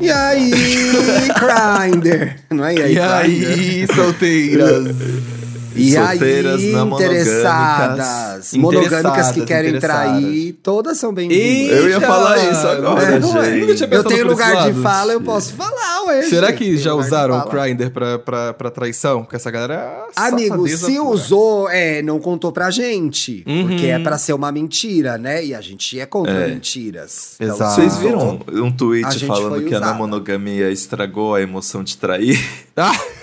E aí, Grindr? Não é e aí, E aí, solteiras? E aí, Solteiras não interessadas, monogâmicas. monogâmicas que querem trair, todas são bem-vindas. Eu ia falar isso agora, É, não é? gente. Nunca tinha Eu pensado tenho lugar de fala, eu posso falar, ué. Será que já usaram o. Grindr pra, pra, pra traição? Porque essa galera é Amigo, se pura. usou, é, não contou pra gente. Uhum. Porque é pra ser uma mentira, né? E a gente é contra É. mentiras. Exato. Vocês se viram um A tweet falando que a usada. não monogamia estragou a emoção de trair? Ah,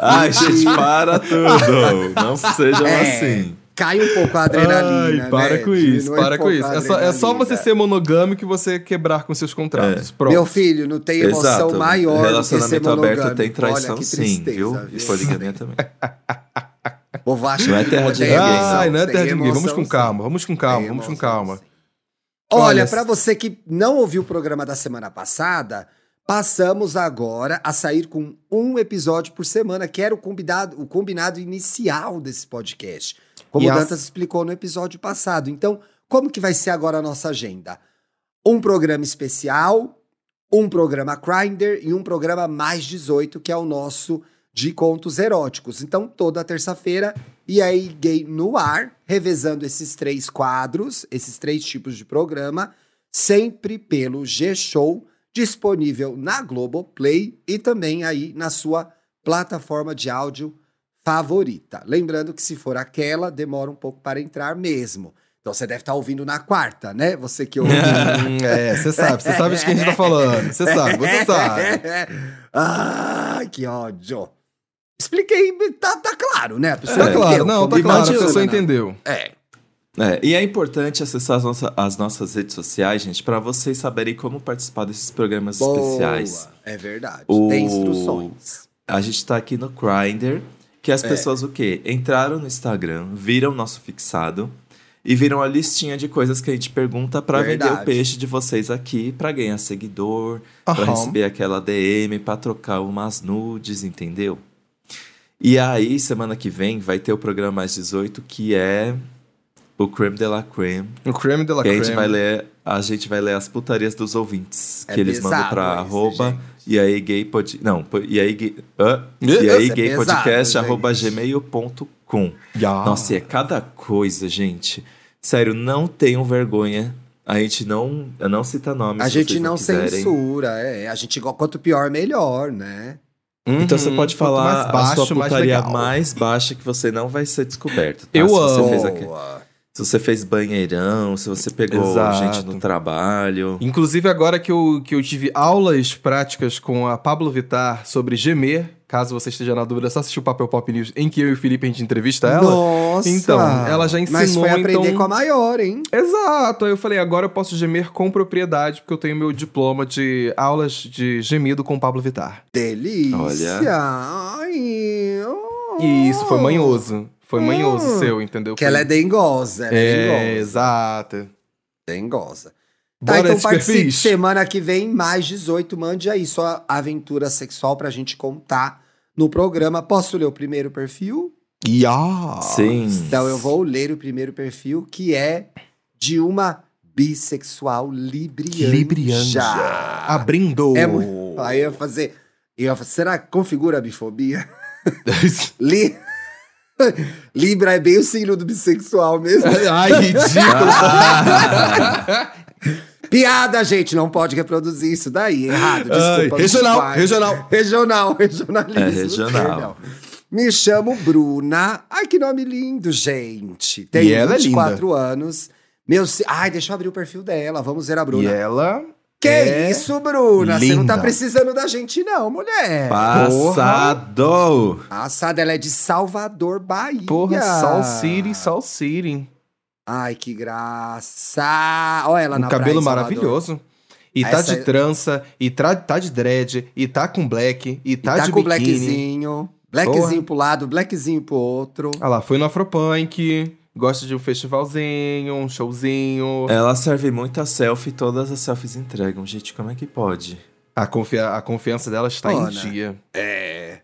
Ai, gente, para tudo. Não sejam É, assim. Cai um pouco a adrenalina, Ai, para né? com isso, para com isso. É só, é só você ser monogâmico e você quebrar com seus contratos. É. Pronto. Meu filho, não tem emoção Exato. maior do que ser Relacionamento monogâmico. aberto tem traição Olha, sim, viu? E poligamia também. O povo acha Não é terra de ninguém, Ai, não é terra de ninguém. Vamos com calma, vamos com calma, Tem vamos com calma. sim. Olha, Olha, pra você que não ouviu o programa da semana passada, passamos agora a sair com um episódio por semana, que era o combinado, o combinado inicial desse podcast. Como E o as- Dantas explicou no episódio passado. Então, como que vai ser agora a nossa agenda? Um programa especial, um programa Grindr e um programa mais 18, que é o nosso de contos eróticos. Então, toda terça-feira, e aí gay no ar, revezando esses três quadros, esses três tipos de programa, sempre pelo G-Show, disponível na Globoplay e também aí na sua plataforma de áudio favorita. Lembrando que se for aquela, demora um pouco para entrar mesmo. Então você deve estar ouvindo na quarta, né? Você que ouve. Hum, é, você sabe, você sabe de quem a gente tá falando. Você sabe, você sabe. ah, que ódio. Expliquei, tá, tá claro, né? A pessoa Tá É, claro, entendeu não, tá claro, a pessoa né? entendeu. É. É, e é importante acessar as, nossa- as nossas redes sociais, gente, pra vocês saberem como participar desses programas Boa. especiais. É verdade. O- Tem instruções. A gente tá aqui no Grindr, que as É. pessoas o quê? Entraram no Instagram, viram nosso fixado e viram a listinha de coisas que a gente pergunta pra vender o peixe de vocês aqui, pra ganhar seguidor, pra Aham. receber aquela DM, pra trocar umas nudes, entendeu? E aí, semana que vem, vai ter o programa mais 18, que é o Creme de la Creme. O creme de la Que a gente creme. vai ler, a gente vai ler as putarias dos ouvintes. É que eles mandam pra esse, arroba gente. e aí gay pod, não, e aí gay, e aí é gay pesado, podcast gente. arroba gmail.com. Ya. Nossa, e é cada coisa, gente. Sério, não tenham vergonha. A gente não, não cita nomes. A se gente vocês não quiserem. censura, é. A gente, quanto pior, melhor, né? Então você Uhum, pode falar mais baixo, a sua mais putaria legal. mais baixa que você não vai ser descoberto. tá? Eu se você amo. Fez aque- Boa. Se você fez banheirão, se você pegou Exato. gente no trabalho. Inclusive, agora que eu, que eu tive aulas práticas com a Pablo Vittar sobre gemer, caso você esteja na dúvida, é só assistir o Papel Pop News em que eu e o Felipe a gente entrevista ela. Nossa! Então, ela já Mas ensinou, foi aprender então- com a maior, hein? Exato. Aí eu falei, agora eu posso gemer com propriedade, porque eu tenho meu diploma de aulas de gemido com Pablo Vittar. Delícia! Olha. Ai, oh. E isso foi manhoso. Foi manhoso Hum. seu, entendeu? Que ela é dengosa, ela é, É, dengosa. exato. Dengosa. Bora tá, então nesses participe perfis. semana que vem, mais 18. Mande aí sua aventura sexual pra gente contar no programa. Posso ler o primeiro perfil? Ya. Sim. Então eu vou ler o primeiro perfil, que é de uma bissexual librianja. Librianja. Abrindo. É. Aí eu ia fazer... Eu ia fazer será que configura a bifobia? Li... Libra é bem o signo do bissexual mesmo. Ai, ridículo. Piada, gente, não pode reproduzir isso daí. Errado, Ai, desculpa. meus regional, regional. Regional, regionalismo. É, regional. Me chamo Bruna. Ai, que nome lindo, gente. Tenho E ela é 24 anos. Meu, Ai, deixa eu abrir o perfil dela. Vamos ver a E Bruna. ela. Que é isso, Bruna? Você não tá linda. precisando da gente, não, mulher. Passado! Assada, ela é de Salvador, Bahia. Porra, Sol City, Sol City. Ai, que graça. Olha ela Um na cabelo praia maravilhoso. E tá Essa de é- trança, e tá, tá de dread, e tá com black, e E tá, tá de com biquíni. blackzinho. Blackzinho pro lado, blackzinho pro outro. Ah lá, foi no Afropunk, gosta de um festivalzinho, um showzinho. Ela serve muita selfie, todas as selfies entregam. Gente, como é que pode? A, confia a confiança dela está Pô, em né? dia. É.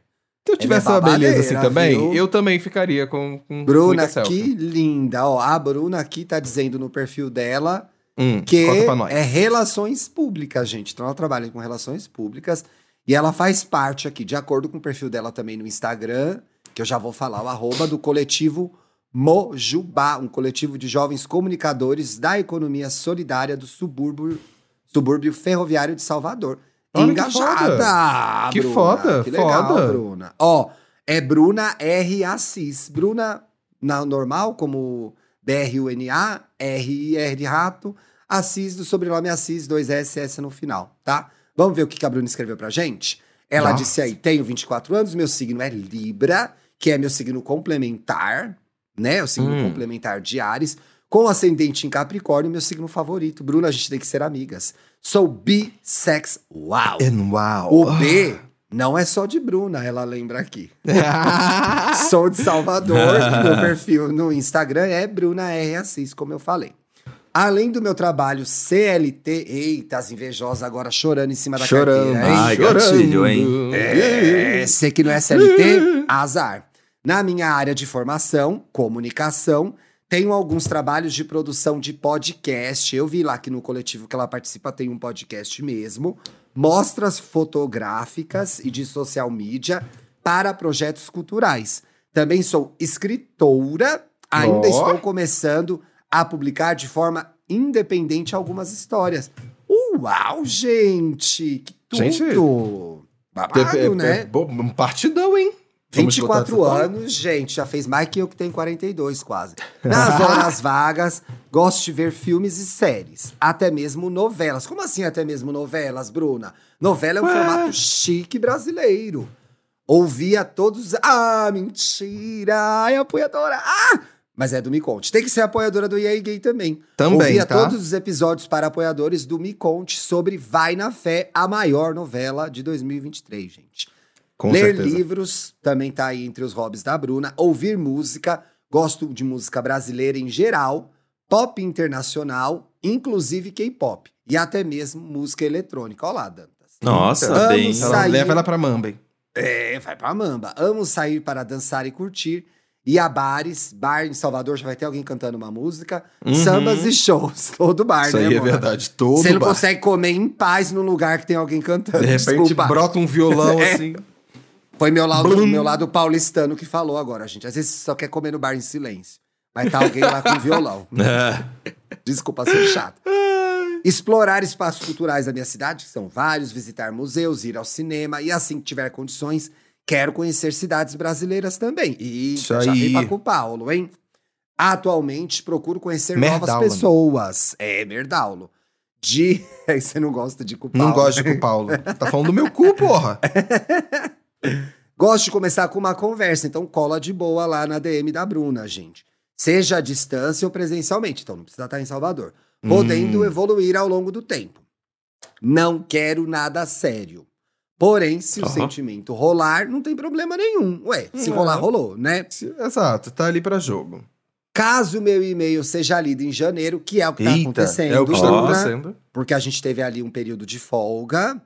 Se eu tivesse uma babadeira, beleza assim também, viu? eu também ficaria com, com Bruna, que linda. Ó, a Bruna aqui tá dizendo no perfil dela Hum, que é relações públicas, gente. Então ela trabalha com relações públicas e ela faz parte aqui, de acordo com o perfil dela também no Instagram, que eu já vou falar, o arroba do coletivo Mojubá, um coletivo de jovens comunicadores da economia solidária do subúrbio, subúrbio ferroviário de Salvador. Olha que Engajada! Que Bruna. foda, Que legal, foda. Bruna. Ó, é Bruna R. Assis. Bruna, na normal, como B-R-U-N-A, R-I-R de rato, Assis, do sobrenome Assis, dois S, S no final, tá? Vamos ver o que que a Bruna escreveu pra gente? Ela Nossa. disse aí, tenho 24 anos, meu signo é Libra, que é meu signo complementar, né? O signo Hum. complementar de Ares, com ascendente em Capricórnio, meu signo favorito. Bruna, a gente tem que ser amigas. Sou bissex. Uau! Uau. O B não é só de Bruna, ela lembra aqui. Sou de Salvador, meu perfil no Instagram é Bruna R. Assis, como eu falei. Além do meu trabalho CLT, eita, as invejosas agora chorando em cima da Chorando. carteira, hein? Ai, gatilho, hein? É, você que não é CLT, azar. Na minha área de formação, comunicação, tenho alguns trabalhos de produção de podcast. Eu vi lá que no coletivo que ela participa tem um podcast mesmo. Mostras fotográficas e de social media para projetos culturais. Também sou escritora, ainda Ó. estou começando a publicar de forma independente algumas histórias. Uau, gente! Que tudo! Gente, Babado, É, né? é, pô, um partidão, hein? Vamos botar 24 essa forma? anos, gente, já fez mais que eu que tenho 42 quase. Nas horas vagas, gosto de ver filmes e séries, até mesmo novelas. Como assim até mesmo novelas, Bruna? Novela é um Ué. formato chique brasileiro. Ouvia todos. Ah, mentira! Ai, apoiadora! Ah! Mas é do Me Conte. Tem que ser apoiadora do EA Gay também. Também, Ouvia tá? todos os episódios para apoiadores do Me Conte sobre Vai na Fé, a maior novela de 2023, gente. Com Ler certeza. livros também tá aí entre os hobbies da Bruna. Ouvir música, gosto de música brasileira em geral, pop internacional, inclusive K-pop. E até mesmo música eletrônica. Olha lá, Dantas. Nossa, Amo bem. sair. Ela leva ela pra Mamba, hein? É, vai pra mamba. Amo sair para dançar e curtir. Ir a bares, bar em Salvador já vai ter alguém cantando uma música. Uhum. Sambas e shows. Todo bar, Isso né, aí é verdade. Todo Você não bar. consegue comer em paz num lugar que tem alguém cantando. De repente Desculpa. brota um violão É. assim. Foi meu lado, Blum. meu lado paulistano que falou agora, gente. Às vezes você só quer comer no bar em silêncio. Mas tá alguém lá com violão. É. Desculpa ser chato. Explorar espaços culturais da minha cidade, que são vários, visitar museus, ir ao cinema e assim que tiver condições, quero conhecer cidades brasileiras também. E Isso já aí. vem pra com o Paulo, hein? Atualmente procuro conhecer Merdaulo. novas pessoas. É, Merdaulo. De. Você não gosta de culpar. Não gosto de o Paulo. Tá falando do meu cu, porra. Gosto de começar com uma conversa, então cola de boa lá na DM da Bruna, gente. Seja à distância ou presencialmente, então não precisa estar em Salvador. Podendo Hum. evoluir ao longo do tempo. Não quero nada sério. Porém, se o Aham. sentimento rolar, não tem problema nenhum. Ué, se rolar, rolou, né? Exato, tá ali pra jogo. Caso o meu e-mail seja lido em janeiro, que é o que tá Eita, acontecendo, é o que está acontecendo. porque a gente teve ali um período de folga.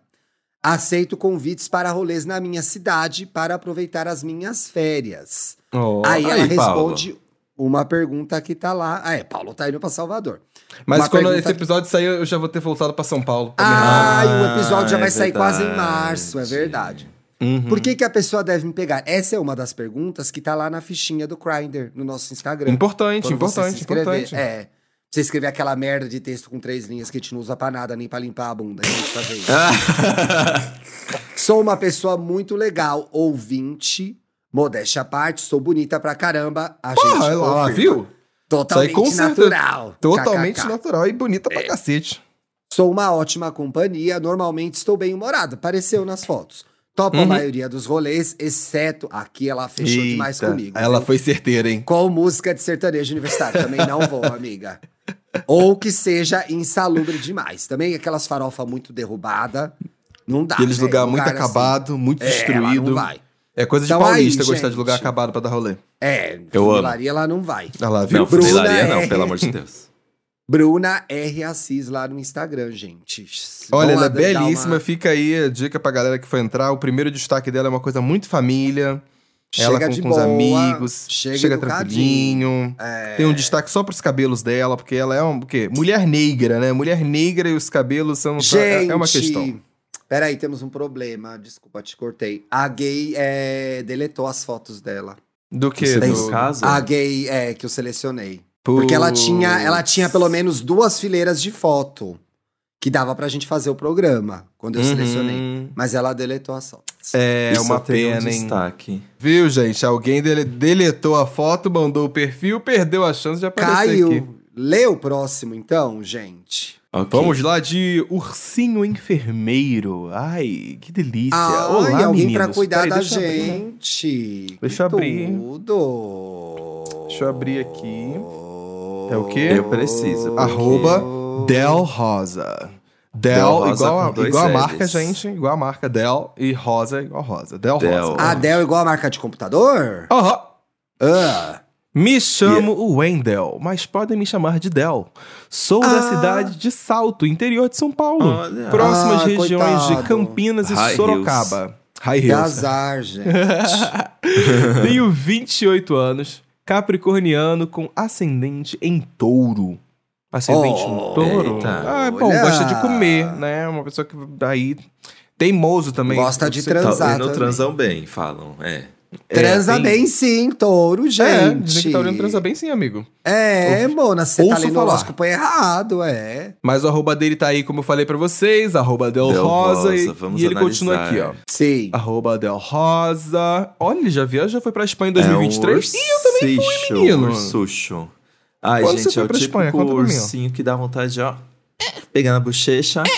Aceito convites para rolês na minha cidade para aproveitar as minhas férias. Ó. Aí ela aí, Paulo. responde uma pergunta que tá lá. Ah, é, Paulo tá indo pra Salvador. Mas Uma quando pergunta esse episódio sair, eu já vou ter voltado pra São Paulo. Ah, e o episódio já é vai sair quase em verdade. março, é verdade. Uhum. Por que, que a pessoa deve me pegar? Essa é uma das perguntas que tá lá na fichinha do Grindr, no nosso Instagram. Importante, importante, importante. É. Você escrever aquela merda de texto com três linhas que a gente não usa pra nada, nem pra limpar a bunda. A gente fazer isso. Sou uma pessoa muito legal, ouvinte, modéstia à parte, sou bonita pra caramba. A Porra, gente ela, viu? Totalmente natural. Totalmente KKK. natural e bonita É. pra cacete. Sou uma ótima companhia, normalmente estou bem humorada, pareceu nas fotos. Topo a Uhum. maioria dos rolês, exceto aqui ela fechou demais Eita, comigo. Ela viu? foi certeira, hein? Com música de sertanejo universitário, também não vou, amiga. Ou que seja insalubre demais. Também aquelas farofa muito derrubada, não dá. Aqueles né? lugar muito assim, acabado, muito é, destruído. não vai. É coisa de Então aí, paulista gostar de gente. lugar acabado pra dar rolê. É, Eu amo. lá não vai. Olha lá, viu? Não, Bruna é- não, pelo amor de Deus. Bruna R. Assis lá no Instagram, gente. Olha, Vão ela é belíssima. uma- Fica aí a dica pra galera que for entrar. O primeiro destaque dela é uma coisa muito família. Ela Chega com, de com os boa, amigos, chega chega, tranquilinho. Tem um destaque só pros cabelos dela, porque ela é um, o quê? Mulher negra, né? Mulher negra e os cabelos são Gente, é uma questão. Peraí, temos um problema. Desculpa, te cortei. A gay é, deletou as fotos dela. Do que? Tem Do... um caso? A gay é que eu selecionei. Porque ela tinha, ela tinha pelo menos duas fileiras de foto que dava pra gente fazer o programa quando eu Uhum. selecionei. Mas ela deletou as fotos. É só uma tem um pena, hein? destaque. Viu, gente? Alguém dele- deletou a foto, mandou o perfil, perdeu a chance de aparecer Caiu. aqui. Lê o próximo, então, gente. Ok. Vamos lá de ursinho enfermeiro. Ai, que delícia. Ai, Olá, alguém meninos. pra cuidar Peraí, da deixa abrir, né? gente. Deixa eu abrir. Tudo. Deixa eu abrir aqui. É o quê? Eu preciso. porque- Arroba Del Rosa. Del, Del igual, a, igual a marca, gente. Igual a marca Del e Rosa igual Rosa. Del, Del. Rosa. A Dell igual a marca de computador? Aham. Ah. Me chamo Wendell, mas podem me chamar de Del. Sou da Ah. cidade de Salto, interior de São Paulo. Olha. Próximas Ah, regiões de coitado. Campinas e High Sorocaba. High Que Hills. azar, gente. Tenho 28 anos, capricorniano com ascendente em touro. Ascendente Oh, em touro? eita. Ah, bom, Olha. gosta de comer, né? Uma pessoa que daí... Teimoso também. Gosta de Tá, Transar e não transam bem, falam. É. Transa tem- bem sim, touro, É, gente. que taurino transa bem sim, amigo. É, Mona, você tá lendo o horóscopo errado, é. Mas o arroba dele tá aí, como eu falei pra vocês, arroba Del, Del Rosa, e, Rosa, e ele continua aqui, ó. Sim. Arroba Del Rosa. Olha, ele já viajou, foi pra Espanha em É 2023. um Ih, eu também fui, menino. ursucho. Ai, Quando você gente, foi é o Espanha? Ó. ursinho que dá vontade de, ó, pegar na bochecha.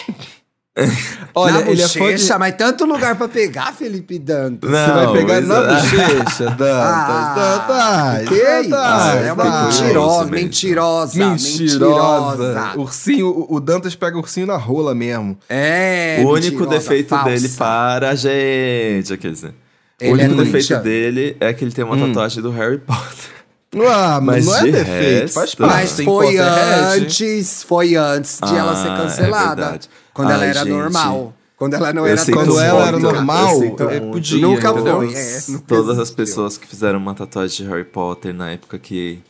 Olha, na ele é fã de... bochecha, mas tanto lugar pra pegar, Felipe Dantas. Não, Você vai pegar na bochecha, Dantas, Ah, Dantas, que isso? Dantas, É uma Dantas. mentirosa, mentirosa, Mentirosa. mentirosa. Ursinho, o- Dantas pega o ursinho na rola mesmo. É, o único defeito falsa. dele para a gente, quer dizer. Ele o único é defeito ninja. dele é que ele tem uma Hum. tatuagem do Harry Potter. Ah, mas não é de defeito, resto- faz parte. Mas foi antes, foi antes de ela ser Ah, cancelada. é quando ela era gente. normal. Quando ela não Eu era Quando ela era normal, eu é, podia, Nunca entendeu? foi, é. nunca Todas as existiu. pessoas que fizeram uma tatuagem de Harry Potter na época que,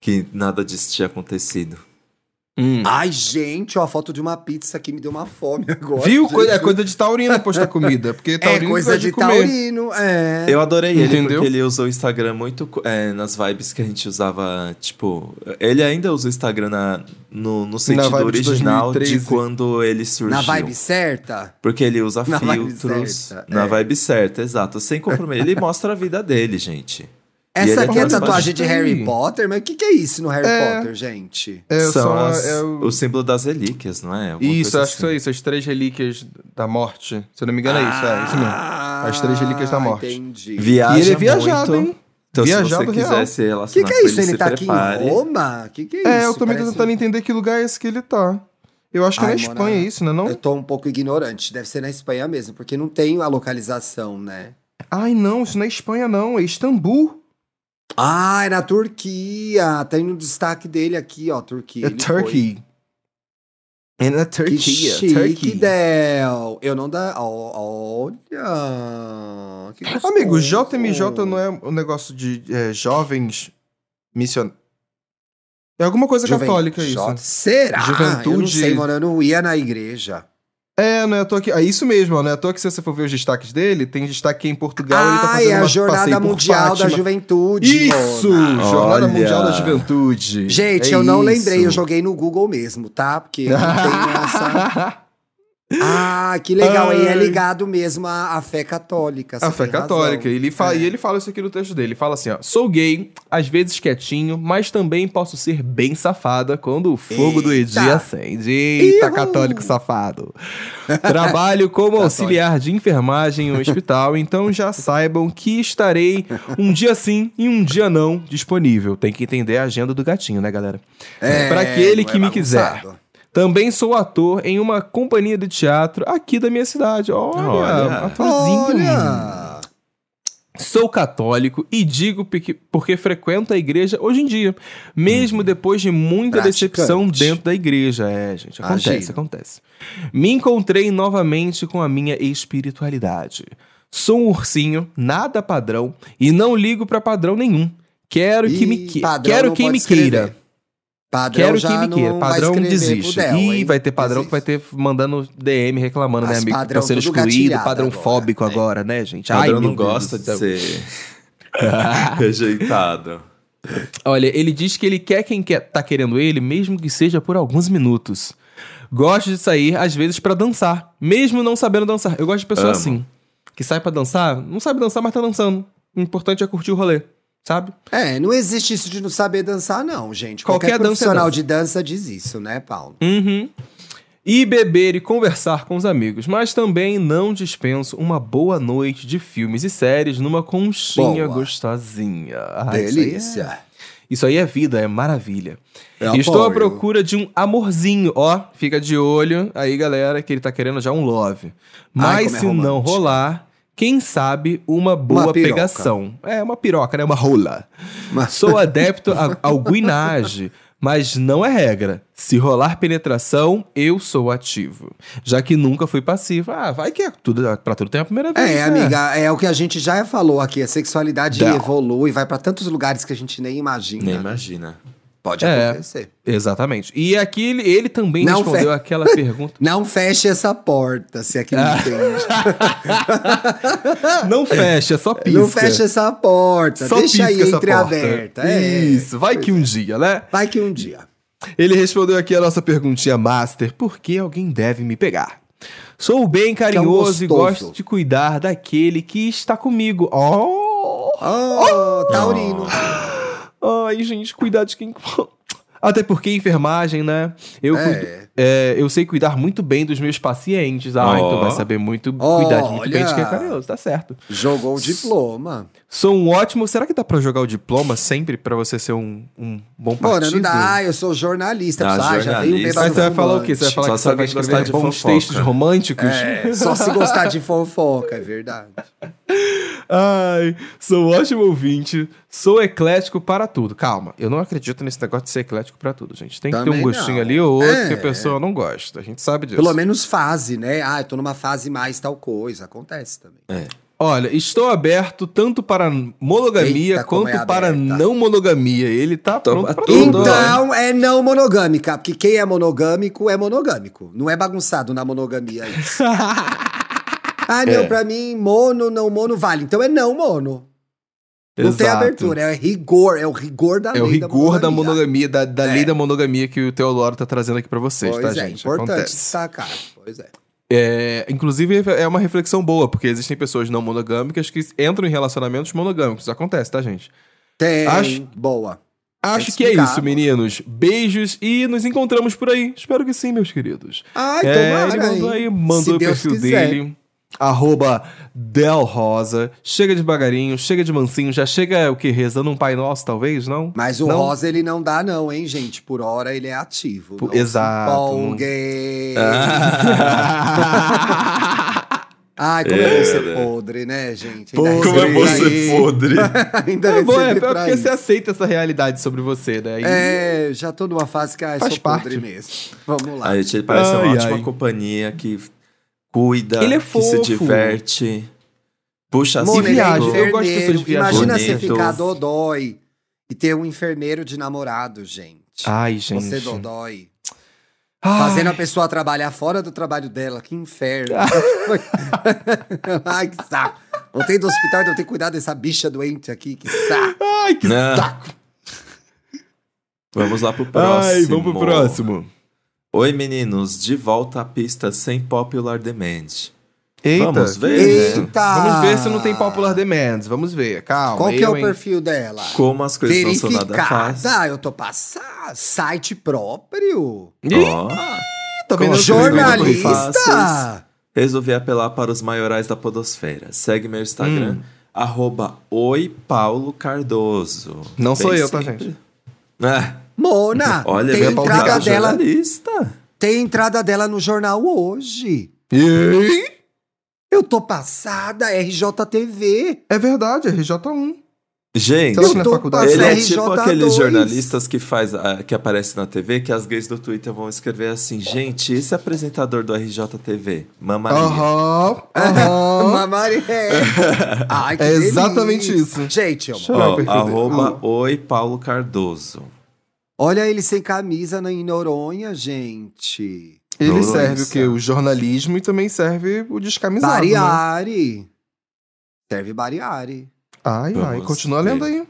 que nada disso tinha acontecido. Hum. Ai, gente, ó, a foto de uma pizza aqui me deu uma fome agora. Viu? gente. Coisa- É coisa de taurino postar comida. Porque É taurino coisa gosta de comer. taurino, é. Eu adorei ele Entendeu? porque ele usou o Instagram muito é, nas vibes que a gente usava, tipo... Ele ainda usa o Instagram na, no, no sentido vibe de original de 2013. quando ele surgiu. Na vibe certa? Porque ele usa Na vibe filtros certa, na é. vibe certa, exato. Sem comprometer. ele mostra a vida dele, gente. Essa ele aqui é tatuagem de. Harry Potter? Mas o que, que é isso no Harry É. Potter, gente? É, São só, as- é o... o símbolo das relíquias, não é? Alguma Isso, acho que são assim. isso, as três relíquias da morte. Se eu não me engano, é isso, é isso mesmo. As três relíquias da morte. Ah, Entendi. Viaja E ele é viajado, muito. hein? Então, Viajado se você quiser real. se O relacionar que, que é com isso? ele, Ele se tá aqui prepare. em Roma? O que, que é isso? É, eu também tô Parece- tentando entender que lugar é esse que ele tá. Eu acho que é Ai, na Mona, Espanha isso, né? Não? Eu tô um pouco ignorante. Deve ser na Espanha mesmo, porque não tem a localização, né? Ai, não, isso não é Espanha, não. É Istambul. Ah, é na Turquia. Tem no destaque dele aqui, ó, Turquia. É Ele foi. Turkey. É na Que Turquia. chique, Turkey. Del. Eu não dá. Olha. que Amigo, gostoso. JMJ não é um negócio de é, jovens missionários. É alguma coisa Juven- católica isso. J- Será? Eu não Juventude- sei, mano. Eu não ia na igreja. É, não é à toa que. É isso mesmo, não é à toa que se você for ver os destaques dele, tem destaque em Portugal, ele tá Ah, fazendo é a uma Jornada Mundial da. Juventude. Isso! Mona. Jornada Olha. Mundial da Juventude. Gente, É eu não isso. lembrei, eu joguei no Google mesmo, tá? Porque não tem essa. Ah, que legal. E é ligado mesmo à, à fé católica. A fé católica. Ele fala, É. E ele fala isso aqui no texto dele. Ele fala assim, ó. Sou gay, às vezes quietinho, mas também posso ser bem safada quando o fogo do Edi Eita. acende. Eita, Ihu. católico safado. Trabalho como auxiliar de enfermagem em um hospital, então já saibam que estarei um dia sim e um dia não disponível. Tem que entender a agenda do gatinho, né, galera? É, Pra aquele que é me quiser. Também sou ator em uma companhia de teatro aqui da minha cidade. Olha, Olha. atorzinho. Olha! Sou católico e digo porque, frequento a igreja hoje em dia, mesmo depois de muita decepção dentro da igreja. É, gente, acontece, Agindo. acontece. Me encontrei novamente com a minha espiritualidade. Sou um ursinho, nada padrão, e não ligo pra padrão nenhum. Quero que me que... Quero quem me escrever. queira. Padrão Quero já quem me queira. Padrão desiste. Del, hein? vai ter padrão que vai Desiste. ter mandando DM reclamando, né, amigo? padrão Tá sendo tudo excluído, padrão agora, fóbico né? agora, né, gente? Padrão Ai, não gosta de ser rejeitado. Olha, ele diz que ele quer quem quer, tá querendo ele, mesmo que seja por alguns minutos. Gosto de sair, às vezes, pra dançar, mesmo não sabendo dançar. Eu gosto de pessoa Amo. assim, que sai pra dançar, não sabe dançar, mas tá dançando. O importante é curtir o rolê, sabe? É, não existe isso de não saber dançar, não, gente. Qualquer Qualquer, profissional dança. de dança diz isso, né, Paulo? Uhum. E beber e conversar com os amigos, mas também não dispenso uma boa noite de filmes e séries numa conchinha Boa. gostosinha. Ah, isso aí é- Delícia. Isso aí é vida, é maravilha. Eu Estou à apoio. procura de um amorzinho, ó. Fica de olho aí, galera, que ele tá querendo já um love. Mas como é se não rolar, quem sabe uma boa piroca. pegação. É, uma piroca, né? Uma rola. Mas- Sou adepto a- ao guinage, mas não é regra. Se rolar penetração, eu sou ativo. Já que nunca fui passivo. Ah, vai que é tudo, pra tudo tem a primeira vez. É, né? amiga, é o que a gente já falou aqui. A sexualidade Não. evolui, vai pra tantos lugares que a gente nem imagina. Nem imagina. Pode É. acontecer. Exatamente. E aqui ele, ele também Não respondeu fe- aquela pergunta. Não feche essa porta, se é que não entende. Não fecha, só pisca. Não feche essa porta, Só deixa aí entreaberta. É. Isso, vai que um dia, né? Vai que um dia. Ele respondeu aqui a nossa perguntinha master: por que alguém deve me pegar? Sou bem carinhoso e gostoso. gosto de cuidar daquele que está comigo. Oh! Oh, Taurino. Ai, gente, cuidar de quem. Até porque enfermagem, né? Eu, É. cuido- é, eu sei cuidar muito bem dos meus pacientes. Ah, Ó. então vai saber muito cuidar de muito bem de quem é Olha. carinhoso, tá certo. Jogou o diploma. Sou um ótimo. Será que dá pra jogar o diploma sempre pra você ser um, um bom Pô, partido? não dá, eu sou jornalista. Ah, ah, já veio um jornalista. Mas você vai falar o quê? Você vai falar Só que se você vai escrever de bons fofoca. textos românticos? É, só se gostar de fofoca, é verdade. Ai, sou ótimo ouvinte, sou eclético para tudo. Calma, eu não acredito nesse negócio de ser eclético para tudo, gente. Tem que ter um gostinho não. ali ou outro É. que a pessoa não gosta. A gente sabe disso. Pelo menos fase, né? Ah, eu tô numa fase mais tal coisa. Acontece também. Olha, estou aberto tanto para monogamia Eita, como quanto é para não monogamia. Ele tá Toma pronto pra tudo. Então é não monogâmica, porque quem é monogâmico é monogâmico. Não é bagunçado na monogamia isso. ah, não, É. pra mim, mono, não mono vale. Então é não mono. Não tem Exato. abertura, é rigor, é o rigor da É o lei rigor da monogamia. monogamia, da, da É. lei da monogamia que o Teodoro tá trazendo aqui pra vocês, Pois tá, é, gente? importante Acontece. destacar. Pois é. É, inclusive, é uma reflexão boa, porque existem pessoas não monogâmicas que entram em relacionamentos monogâmicos. Acontece, tá, gente? Tem, Acho- boa. Acho que é isso, meninos. Beijos e nos encontramos por aí. Espero que sim, meus queridos. Ai, é, tomara, ele mandou aí, mandou Se o Deus perfil quiser. dele. Arroba Del Rosa. Chega devagarinho, chega de mansinho. Já chega o que? Rezando um Pai Nosso, talvez, não? Mas o Não? rosa ele não dá não, hein, gente? Por hora ele é ativo. Por- exato. empolguem. Ah. Ai, como é, bom ser É, né? podre, né, gente? Podre. Como é você podre. Ainda É bom, é pra porque isso. você aceita essa realidade sobre você, né? E- É, já tô numa fase que ah, eu Faz sou parte. podre mesmo. Vamos lá. A gente ele parece uma Ai, ótima ai. companhia que cuida, Ele é que fofo. se diverte, puxa Mano, assunto. ele é viaja. Eu gosto de pessoas de viagem. Imagina você ficar dodói e ter um enfermeiro de namorado, gente. Ai, gente. Você dodói. Ai. Fazendo a pessoa trabalhar fora do trabalho dela, que inferno. Ai, que saco. Voltei do hospital e eu tenho que cuidar dessa bicha doente aqui, que saco. Ai, que Não. saco. Vamos lá pro próximo. Ai, vamos pro próximo. Oi, meninos, de volta à pista sem popular demand. Eita. Vamos ver, né? Eita. Vamos ver se não tem popular demands. Vamos ver, calma. Qual que é eu, o hein? perfil dela? Como as coisas não são nada fáceis. Verificada, eu tô passando. Site próprio. Ih, Ó, tá como vendo? Jornalista. Resolvi apelar para os maiorais da podosfera. Segue meu Instagram, Hum. arroba Oi Paulo Cardoso. Não sou eu, tá, gente? É, Mona, olha, tem entrada dela. jornalista. Tem entrada dela no jornal hoje. E? Eu tô passada, RJTV. É verdade, RJ1. Gente, que na tô faculdade? ele é RJ2. tipo aqueles jornalistas que faz ah, que aparece na TV, que as gays do Twitter vão escrever assim, gente, esse apresentador do RJTV, Mamaria. Aham, aham. Mamaria. Ai, que É exatamente isso. Gente, eu Ó, arroba Oi Paulo Cardoso. Olha ele sem camisa na em Noronha, gente. Ele Noronha. serve o quê? O jornalismo e também serve o descamisado. né? Bariari. Serve Bariari. Ai, ai, Vamos continua ver. lendo aí.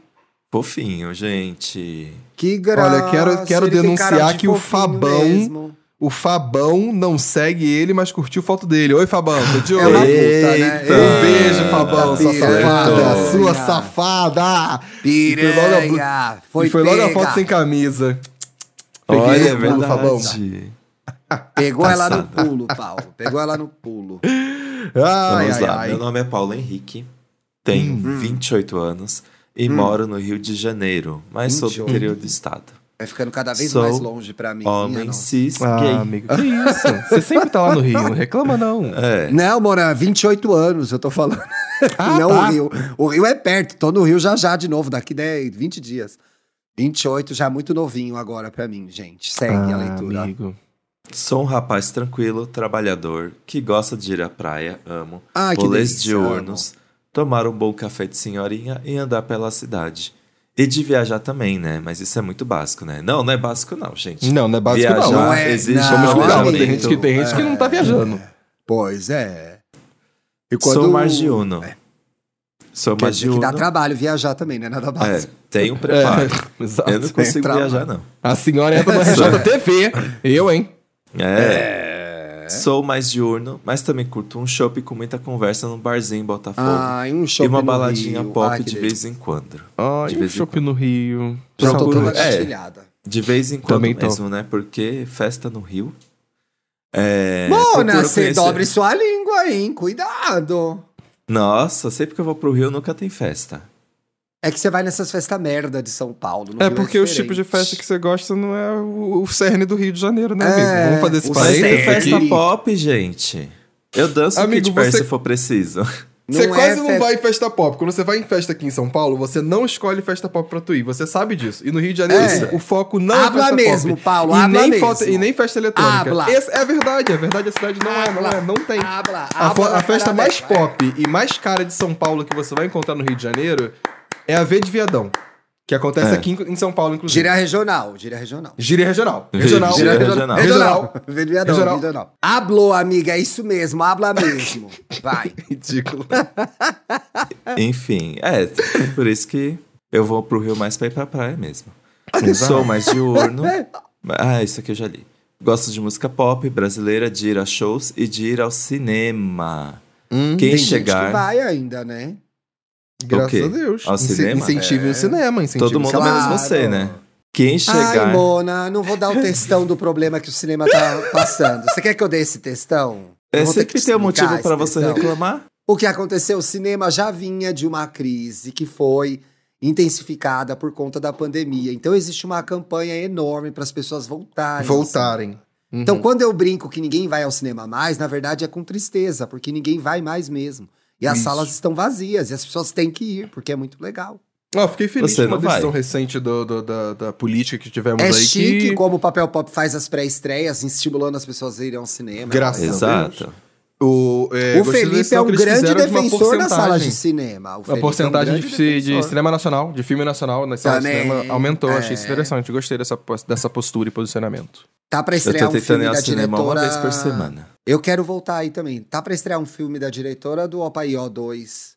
Fofinho, gente. Que graça. Olha, quero- quero ele denunciar de que o Fabão- mesmo. O Fabão não segue ele, mas curtiu foto dele. Oi, Fabão, tô de É olho. uma puta, né? Eita. Um beijo, Fabão, sua Piranha. safada. Sua safada. E foi logo a Piranha. Foi e foi logo a foto sem camisa. Peguei Olha, é no pulo, Fabão. verdade. Pegou ela no pulo, Paulo. Pegou ela no pulo. Ai, Vamos ai, lá. ai. Meu nome é Paulo Henrique, tenho Hum. 28 anos e moro no Rio de Janeiro, mas sou do 28. interior do estado. Vai ficando cada vez Sou mais longe pra mim. Homem nossa. cis Ah, gay. amigo, que isso? Você sempre tá lá no Rio, não reclama não. É. Não, Mora, 28 anos, eu tô falando. Ah, não tá. o Rio. O Rio é perto, tô no Rio já já de novo, daqui 10, 20 dias. 28 já muito novinho agora pra mim, gente. Segue a Ah, leitura. amigo. Sou um rapaz tranquilo, trabalhador, que gosta de ir à praia, amo. Ai, que delícia, diurnos, tomar um bom café de senhorinha e andar pela cidade. E de viajar também, né? Mas isso é muito básico, né? Não, não é básico não, gente. Não, não é básico Viajar não. Não é- exige não, Vamos é cuidar, tem gente que, tem gente que não tá viajando. Pois é. E Sou mais de uno. Sou Quer mais dizer de que dá trabalho viajar também, né? Nada É, básico. tenho preparo. É, exato. Eu não consigo viajar, não. A senhora entra no RJTV. Eu, hein? É. Sou mais diurno, mas também curto um shopping com muita conversa num barzinho em Botafogo. Ah, e um show e uma baladinha pop que de vez em quando. Ai, De um vez em shopping no Rio. Já tô Saúde. toda É. De vez em quando Também tô. mesmo, né? Porque festa no Rio. É, Mona, procuro você conhecer- dobre sua língua, hein? Cuidado. Nossa, sempre que eu vou pro Rio nunca tem festa. É que você vai nessas festas merda de São Paulo. no É Rio porque os diferente. tipos de festa que você gosta não é o, o cerne do Rio de Janeiro, né, amigo? É, Vamos fazer esse o tem parênteses festa pop, gente. Eu danço Amigo, Kid você- se for preciso. Você Não quase é não fe- vai em festa pop. Quando você vai em festa aqui em São Paulo, você não escolhe festa pop pra tu ir. Você sabe disso. E no Rio de Janeiro, É. o foco não Habla é festa mesmo, pop. Paulo, e habla nem mesmo. Festa, e nem festa eletrônica. Habla. Esse- é verdade, é verdade. A cidade não é, não é, não tem. Habla, A, fo- habla a festa cada mais pop e mais cara de São Paulo que você vai encontrar no Rio de Janeiro é a V de Viadão. Que acontece É. aqui em, São Paulo, inclusive. Gíria regional, gíria regional. Gíria regional. Regional. Gíria regional. regional. Regional. Regional. regional. Hablou, amiga, é isso mesmo, habla mesmo. Vai. Ridículo. Enfim, é, por isso que eu vou pro Rio mais pra ir pra praia mesmo. Exato. Sou mais diurno. Ah, isso aqui eu já li. Gosto de música pop brasileira, de ir a shows e de ir ao cinema. Hum, Quem Tem gente chegar, que vai ainda, né? Graças a Deus. Ao Ince- cinema? Incentive É. o cinema, incentive todo mundo menos você, né? Quem chegar. Ai, Mona, não vou dar o textão do problema que o cinema tá passando. Você quer que eu dê esse textão? É sempre que tem um motivo pra esse você textão. reclamar. O que aconteceu? O cinema já vinha de uma crise que foi intensificada por conta da pandemia. Então existe uma campanha enorme para as pessoas voltarem. Voltarem. Então, Uhum. quando eu brinco que ninguém vai ao cinema mais, na verdade é com tristeza, porque ninguém vai mais mesmo. E as Isso. salas estão vazias e as pessoas têm que ir, porque é muito legal. Ó, fiquei feliz Você com uma não vai. decisão recente do, do- da, da política que tivemos é aí. chique que... como o Papel Pop faz as pré-estreias, estimulando as pessoas a irem ao cinema. Graças É a legal. Exato. O, é, O da Felipe é um grande de defensor das salas porcentagem. de cinema. O A porcentagem é um de, de cinema nacional, de filme nacional nas salas de Também, cinema aumentou. Achei isso é. interessante. Gostei dessa, dessa postura e posicionamento. Tá pra Eu estrear um filme da cinema diretora... uma vez por semana. Eu quero voltar aí também. Tá pra estrear um filme da diretora do Opaió 2.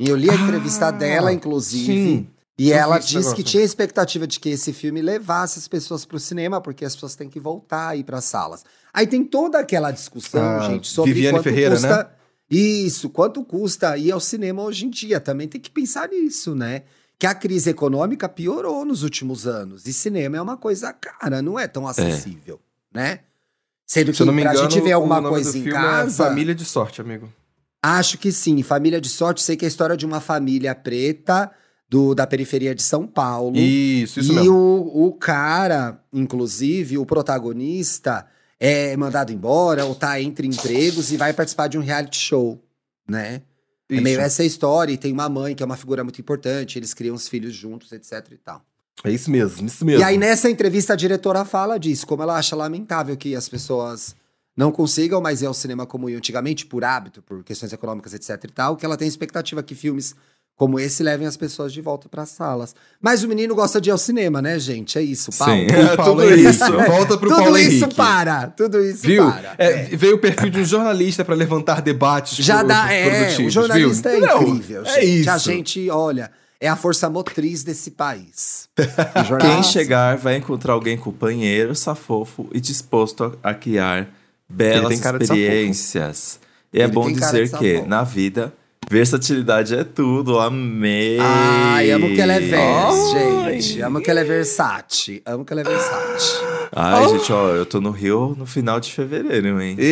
E eu li a Ah, entrevista dela, inclusive. sim. E Eu ela disse que tinha expectativa de que esse filme levasse as pessoas pro cinema, porque as pessoas têm que voltar aí para salas. Aí tem toda aquela discussão, Ah, gente, sobre Viviane quanto Ferreira, custa. né? Isso, quanto custa ir ao cinema hoje em dia. Também tem que pensar nisso, né? Que a crise econômica piorou nos últimos anos. E cinema é uma coisa cara, não é tão acessível, né? Sendo que Se me pra engano, gente ver o alguma coisa em filme casa. é Família de Sorte, amigo. Acho que sim. Família de Sorte, sei que é a história de uma família preta do, da periferia de São Paulo. Isso, isso e mesmo. O, o cara, inclusive, o protagonista, é mandado embora ou tá entre empregos e vai participar de um reality show, né? É meio Isso. essa a história, e tem uma mãe que é uma figura muito importante, eles criam os filhos juntos, etc e tal. É isso mesmo, isso mesmo. E aí, nessa entrevista, a diretora fala disso, como ela acha lamentável que as pessoas não consigam mais ir ao cinema como iam antigamente, por hábito, por questões econômicas, etc e tal, que ela tem expectativa que filmes como esse levem as pessoas de volta para as salas. Mas o menino gosta de ir ao cinema, né, gente? É isso, Paulo. Sim. O Paulo tudo Henrique. isso. Volta pro Tudo Paulo isso Henrique. para, tudo isso Viu? para. É, Veio o perfil de um jornalista pra levantar debates Já pro- dá, é, o jornalista viu? é Não, incrível, É gente. isso. A gente, olha, é a força motriz desse país. Quem chegar vai encontrar alguém companheiro, safofo e disposto a, a criar belas experiências. E é bom dizer que, na vida, versatilidade é tudo. Amei! Ai, amo que ela é vers, Ai. gente. Amo que ela é versátil. Amo que ela é versátil. Ai, gente, ó, eu tô no Rio no final de fevereiro, hein? Ê,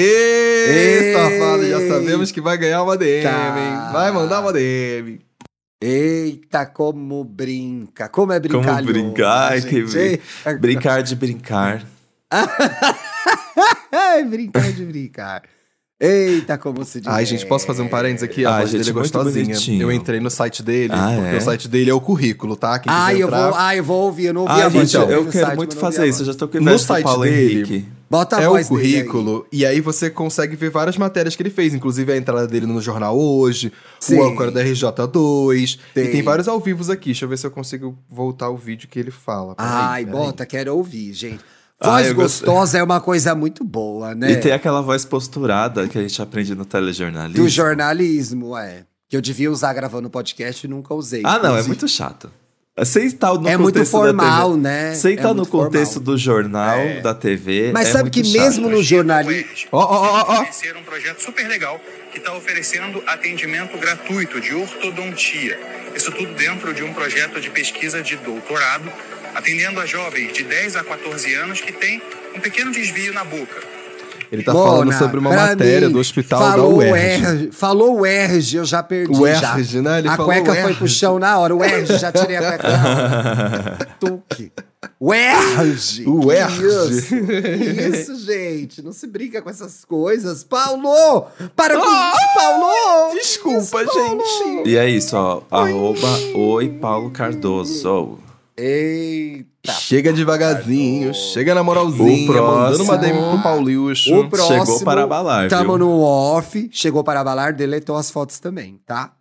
Ei. safado, já sabemos que vai ganhar uma DM, Tá. hein? Vai mandar uma DM. Eita, como brinca. Como é brincar. Como brincar, ai, que. Brincar de brincar. Brincar de brincar. Eita, como se diz. Ai, gente, posso fazer um parênteses aqui? A Ai, voz gente, dele é gostosinha. bonitinho. Eu entrei no site dele, Ah, porque é? o site dele é o currículo, tá? Quem Ai, eu entrar... vou, ai, eu vou ouvir, eu não ouvi Ai, a voz. gente, eu eu o quero site, muito fazer isso. Eu já tô com o No site Paulo dele, Henrique. Bota a é o voz dele aí. currículo, e aí você consegue ver várias matérias que ele fez, inclusive a entrada dele no Jornal Hoje, Sim. o âncora da RJ2, e Tem. tem vários ao vivos aqui. Deixa eu ver se eu consigo voltar o vídeo que ele fala. Ai, peraí. bota, quero ouvir, gente. Voz gosto- gostosa é uma coisa muito boa, né? E tem aquela voz posturada que a gente aprende no telejornalismo. Do jornalismo, é. Que eu devia usar gravando podcast e nunca usei. Ah, não, é muito chato. Sem estar no É muito contexto da formal, TV. né? Sem É estar no muito contexto formal. do jornal, É. da TV. Mas é sabe muito que chato. mesmo no jornalismo. Ó, ó, ó, ó. Um projeto super legal que está oferecendo atendimento gratuito de ortodontia. Isso tudo dentro de um projeto de pesquisa de doutorado, atendendo a jovens de 10 a 14 anos que têm um pequeno desvio na boca. Ele tá Mona, falando sobre uma matéria mim, do hospital da UERJ. UERJ, Falou o ERJ, eu já perdi. O já. ERJ, né? Ele a falou cueca o foi pro chão na hora. O ERJ, já tirei a cueca. Tuque. O ERJ. O Que ERJ. Isso, Que isso, gente. Não se brinca com essas coisas. Paulo! Para com isso, Paulo! Desculpa, isso, Paulo? gente. E é isso, ó. Arroba Oi Paulo Cardoso. Eita. Chega devagarzinho, chega na moralzinha, O próximo- mandando uma DM pro Pauliucho. O próximo, Chegou para abalar, Tamo viu? no off, chegou para abalar, deletou as fotos também, tá?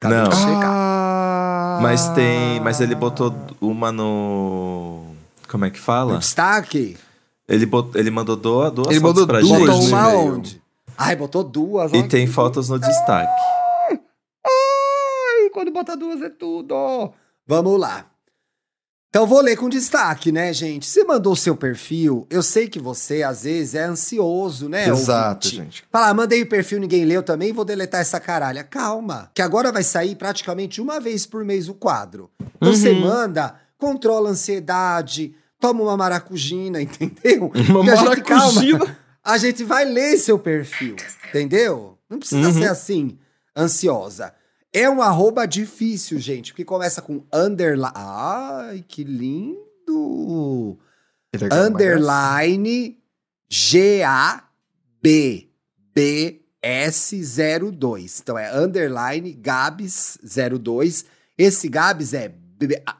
Acabei Não. Ah. Mas tem. Mas ele botou uma no. Como é que No fala? destaque. Ele, bot, ele mandou duas, duas Ele fotos mandou pra duas gente. Botou no uma onde? Ai, botou duas. E tem fotos no destaque. Ai, quando bota duas é tudo. Vamos lá. Então vou ler com destaque, né, gente? Você mandou o seu perfil. Eu sei que você, às vezes, é ansioso, né? Exato, ouvinte? gente. Fala, ah, mandei o perfil, ninguém leu também, vou deletar essa caralha. Calma, que agora vai sair praticamente uma vez por mês o quadro. Então você Uhum. manda, controla a ansiedade, toma uma maracujina, entendeu? Uma E a gente, calma, maracujina. a gente vai ler seu perfil, entendeu? Não precisa Uhum. ser assim, ansiosa. É um arroba difícil, gente, porque começa com underline. Ai, que lindo! Underline G-A-B-B-S-02. Então é underline Gabs02. Esse Gabs é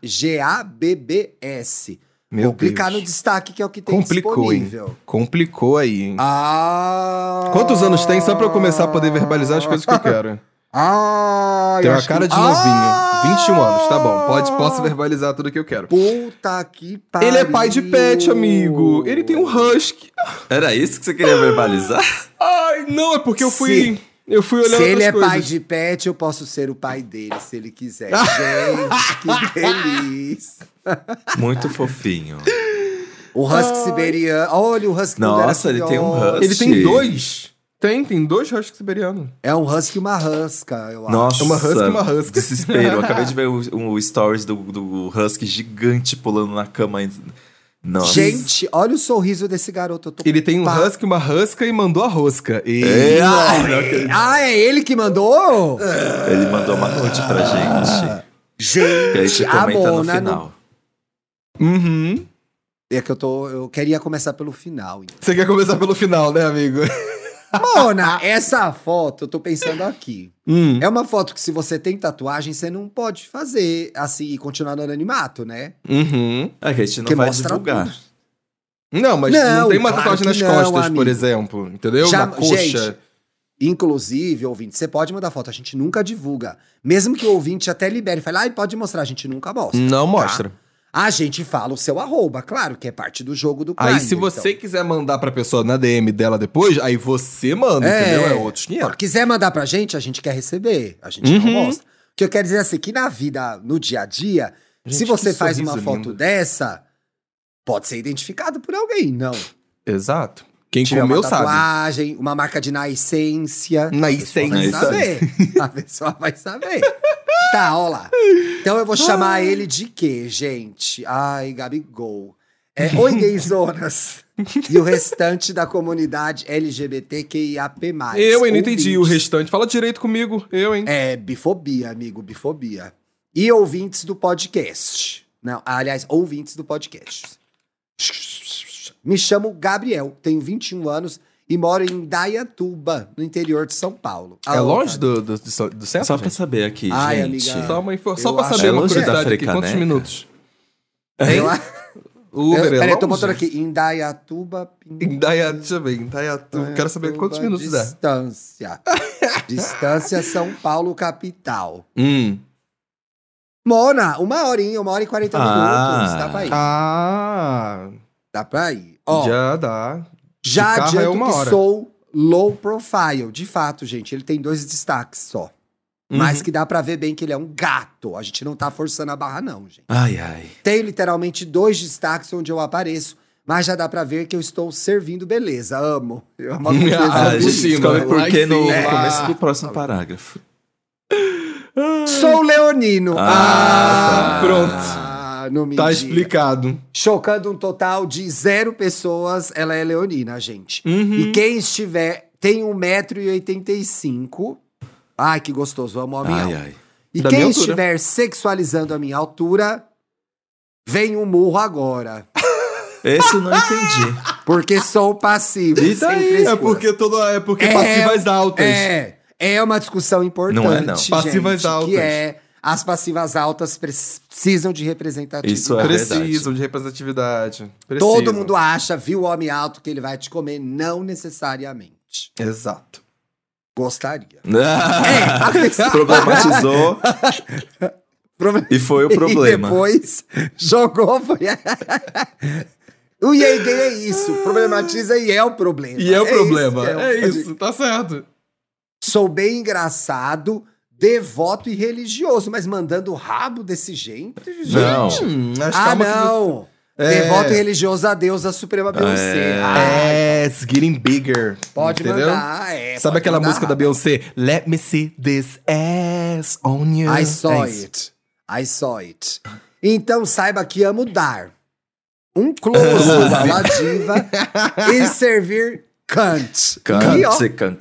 G-A-B-B-S. Meu Vou clicar no destaque, que é o que tem Complicou, hein? disponível. Complicou aí, hein? Ah! Quantos anos tem só pra eu começar a poder verbalizar as coisas que eu quero? Ah! Tem uma cara que- de novinho. Ah! 21 anos, tá bom. Pode, posso verbalizar tudo que eu quero. Puta que pariu. Ele é pai de pet, amigo. Ele tem um husky. Era isso que você queria verbalizar? Ai, não, é porque eu fui. Se- eu fui olhando Se ele é outras pai coisas. de pet, eu posso ser o pai dele, se ele quiser. Gente, que feliz. Muito fofinho. O husky siberiano. Olha o husky Nossa, ele tem um husky. Ele tem dois. Tem, tem dois huskies siberianos. É um husky e uma husca, eu acho. Nossa, É uma husky, uma husky. Desespero. Eu acabei de ver o, o stories do, do Husky gigante pulando na cama. Nossa. Gente, olha o sorriso desse garoto. eu tô Ele tem um pa- husky, uma husca e mandou a rosca. E... É. Ah, é ele que mandou? Ele mandou uma note pra gente. Que a gente Gente, a comenta no final. Uhum. É que eu tô. Eu queria começar pelo final. então. Você quer começar pelo final, né, amigo? Mona, essa foto, eu tô pensando aqui. Hum. É uma foto que se você tem tatuagem, você não pode fazer assim e continuar no anonimato, né? Uhum. É que a gente não Que vai divulgar. tudo. Não, mas não, Não, tem uma claro tatuagem nas não, costas, amigo. por exemplo. Entendeu? Já- Na coxa. gente, Inclusive, ouvinte, você pode mandar foto, a gente nunca divulga. Mesmo que o ouvinte até libere e fale, ai, pode mostrar, a gente nunca mostra. Não mostra. A gente fala o seu arroba, claro, que é parte do jogo do Aí, Grindr, se você então. quiser mandar pra pessoa na DM dela depois, aí você manda, entendeu? É outros 500. Agora, quiser mandar pra gente, a gente quer receber. A gente Uhum. não mostra. O que eu quero dizer é assim, que na vida, no dia a dia, se Gente, você que faz uma foto lindo. dessa, pode ser identificado por alguém, não. Exato. Quem tiver comeu uma sabe. tatuagem, uma marca de nascência. Na A pessoa vai saber. A pessoa vai saber. Tá, ó lá. Então eu vou chamar ele de quê, gente? Ai, Gabigol. É, Oi, gayzonas. e o restante da comunidade LGBTQIAP+. Eu, hein? Não entendi o restante. Fala direito comigo. Eu, hein? É, bifobia, amigo, bifobia. E ouvintes do podcast. Não, aliás, ouvintes do podcast. Me chamo Gabriel, tenho 21 anos e moro em Dayatuba, no interior de São Paulo. É longe do, do, do, do centro? Só pra gente? saber aqui, Ai, gente. amiga. Só, uma info... Só pra saber É uma curiosidade aqui. Quantos minutos? Eu, O Uber eu, é peraí, eu tô botando aqui, em Dayatuba... Em Daya... Deixa eu ver. Em Dayatuba. Quero saber quantos minutos dá. Distância. Distância São Paulo, capital. Hum. Mona, uma horinha, uma hora e quarenta Ah. minutos. Dá pra ir. Ah... Dá pra ir. Ó, Já dá. Já é adianto uma que hora. sou low profile. De fato, gente, ele tem dois destaques só. Uhum. Mas que dá pra ver bem que ele é um gato. A gente não tá forçando a barra, não, gente. Ai, ai. Tem literalmente dois destaques onde eu apareço. Mas já dá pra ver que eu estou servindo beleza. Amo. Eu amo a beleza Ah, Ah, a por gente descobre por que no cima. começo do próximo parágrafo. Sou leonino. Ah, tá. Pronto. Me Tá explicado. Chocando um total de zero pessoas, ela é leonina, gente. Uhum. E quem estiver tem 1,85m. Ai, que gostoso, amo homem Ai, alto. ai. E Da quem minha estiver sexualizando a minha altura, vem um murro agora. Esse eu não entendi. Porque sou passivo. E daí? frescura. É porque, todo, é porque É, passivas altas. É, é uma discussão importante. Não é, não. gente, Passivas altas. Que é, as passivas altas precisam de representatividade. Isso é verdade. Precisam de representatividade. Precisam. Todo mundo acha, viu o homem alto que ele vai te comer? Não necessariamente. Exato. Gostaria. É. Problematizou e foi o problema. E depois jogou. Foi... o gay é isso. Problematiza e é o problema. E é o isso problema. que o- É isso, tá certo. Sou bem engraçado, devoto e religioso, mas mandando o rabo desse jeito, gente. Não. Acho Ah, não. É. Devoto e religioso a Deus, a Suprema Beyoncé. É. Ah, É, it's getting bigger. pode entendeu? mandar. É, Sabe aquela mandar. música da Beyoncé? Let me see this ass on you. I saw É isso. it. I saw it. Então saiba que amo dar um close da diva e servir cunt. E, ó, Cante, can,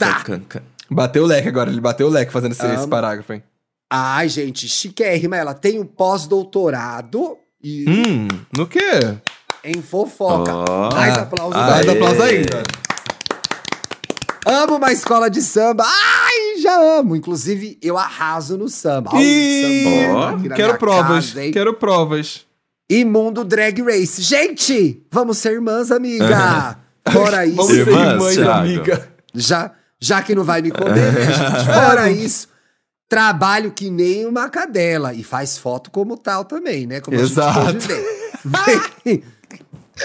Bateu o leque agora, ele bateu o leque fazendo esse, esse parágrafo, hein? Ai, gente, chiquérrima. Ela tem um pós-doutorado e Hum, no quê? em fofoca. Ó. Mais aplausos Aê. Mais aí. aplausos ainda. Amo uma escola de samba. Ai, já amo. Inclusive, eu arraso no samba. Ih, samba na quero provas, casa, quero provas. Imundo Drag Race. Gente, vamos ser irmãs, amiga. Fora isso. Vamos ser Irmãs, irmãs, Thiago. amiga. Já, já que não vai me comer, né, gente? Fora isso, trabalho que nem uma cadela. E faz foto como tal também, né? Como Exato. a gente pode ver.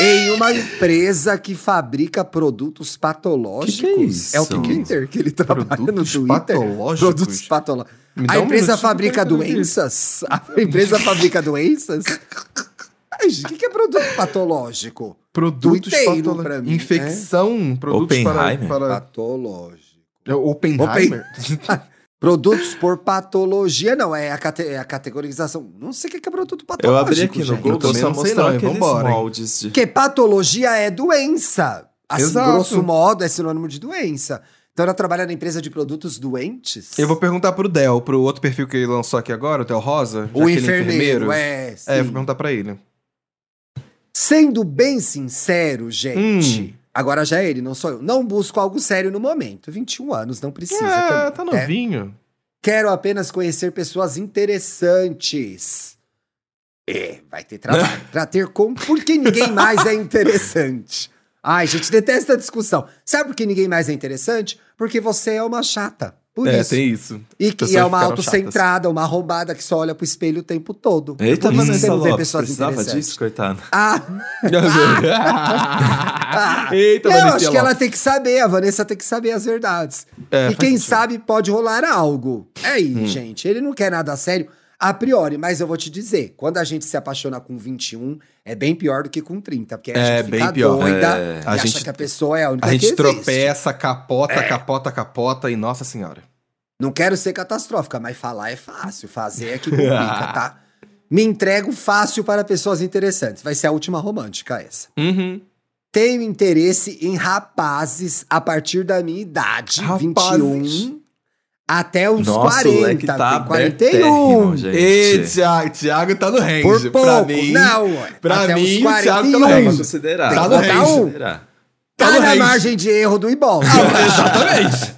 Em uma empresa que fabrica produtos patológicos. Que que é isso? o Twitter que ele trabalha Produtos no Twitter? patológicos? Produtos patológicos. A empresa fabrica doenças? A empresa fabrica doenças? O que que é produto patológico? Produtos pra mim, Infecção, produtos para, para... Patológico. É, Oppenheimer? Produtos por patologia, não, é a, cate- é a categorização. Não sei o que que é produto Eu patológico. abri aqui no gente. Google, também só não sei mostrou não, hein? aqueles Vambora, moldes de... Porque patologia é doença. Assim, Exato. grosso modo, é sinônimo de doença. Então ela trabalha na empresa de produtos doentes. Eu vou perguntar pro Del, pro outro perfil que ele lançou aqui agora, o Del Rosa. o que ele enfermeiro, É, é. eu sim. vou perguntar pra ele. Sendo bem sincero, gente, Agora já é ele, não sou eu. Não busco algo sério no momento. 21 anos, não precisa É, também. tá né? novinho. Quero apenas conhecer pessoas interessantes. É, vai ter trabalho pra ter como. Porque ninguém mais é interessante. Ai, gente, detesta a discussão. Sabe por que ninguém mais é interessante? Porque você é uma chata. Por é, isso. tem isso. E que é uma autocentrada, uma arrombada que só olha pro espelho o tempo todo. Eita, Por isso você não vê pessoas precisava disso, coitado. Ah, Eita, não, Vanessa acho que ela tem que saber, a Vanessa tem que saber as verdades. É, e quem sentido. sabe pode rolar algo. É aí, Hum. gente. Ele não quer nada sério a priori, mas eu vou te dizer, quando a gente se apaixona com 21, é bem pior do que com 30, porque a É, gente fica pior. doida É. e A acha gente- que a pessoa é a única A que gente existe. tropeça, capota, É. capota, capota e nossa senhora. Não quero ser catastrófica, mas falar é fácil, fazer é que complica, tá? Me entrego fácil para pessoas interessantes. Vai ser a última romântica essa. Uhum. Tenho interesse em rapazes a partir da minha idade, Rapazes. 21, até uns Nossa, o leque 40, tá tem 41. abertérrimo, gente. E Thiago, Thiago tá no range. Por pouco. Pra mim, não, pra até mim, uns o Thiago tá no 41. Range. considerar. Tá que no range. um. Tá, Tá no na range. margem de erro do Ibola. Ah, exatamente.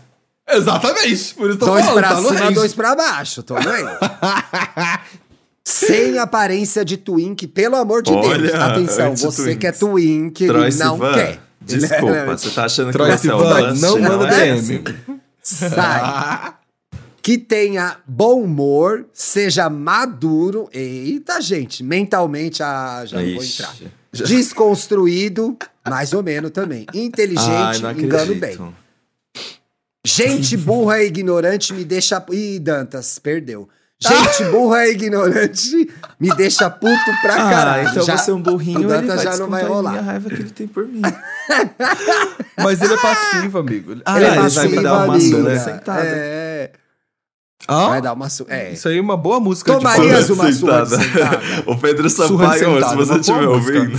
Exatamente. Por isso tô dois falando, pra tá cima, range. dois pra baixo. Tô vendo. Sem aparência de twink, pelo amor de Deus. Olha, Atenção, anti-twinks. você que é twink, Troy não Sivan, quer. Desculpa, você tá achando que Troy você é o não manda é DM. assim. Sai. que tenha bom humor, seja maduro. Eita, gente, mentalmente, ah, já não vou entrar. Desconstruído, mais ou menos também. Ai, Inteligente, não engano bem. Gente burra e ignorante me deixa. Ih, Dantas, perdeu. Gente burra e ignorante me deixa puto pra Ah, caralho. então Já- você é um burrinho, o ele vai já não vai rolar. a raiva que ele tem por mim. Mas ele é passivo, amigo. Ah, Ele é ele vai passivo, me dar uma amiga. surra sentada. É, Ah, vai dar uma su... É. Isso aí é uma boa música Tomarias de uma surra de sentada. O Pedro Surra Sampaio, se você estiver ouvindo.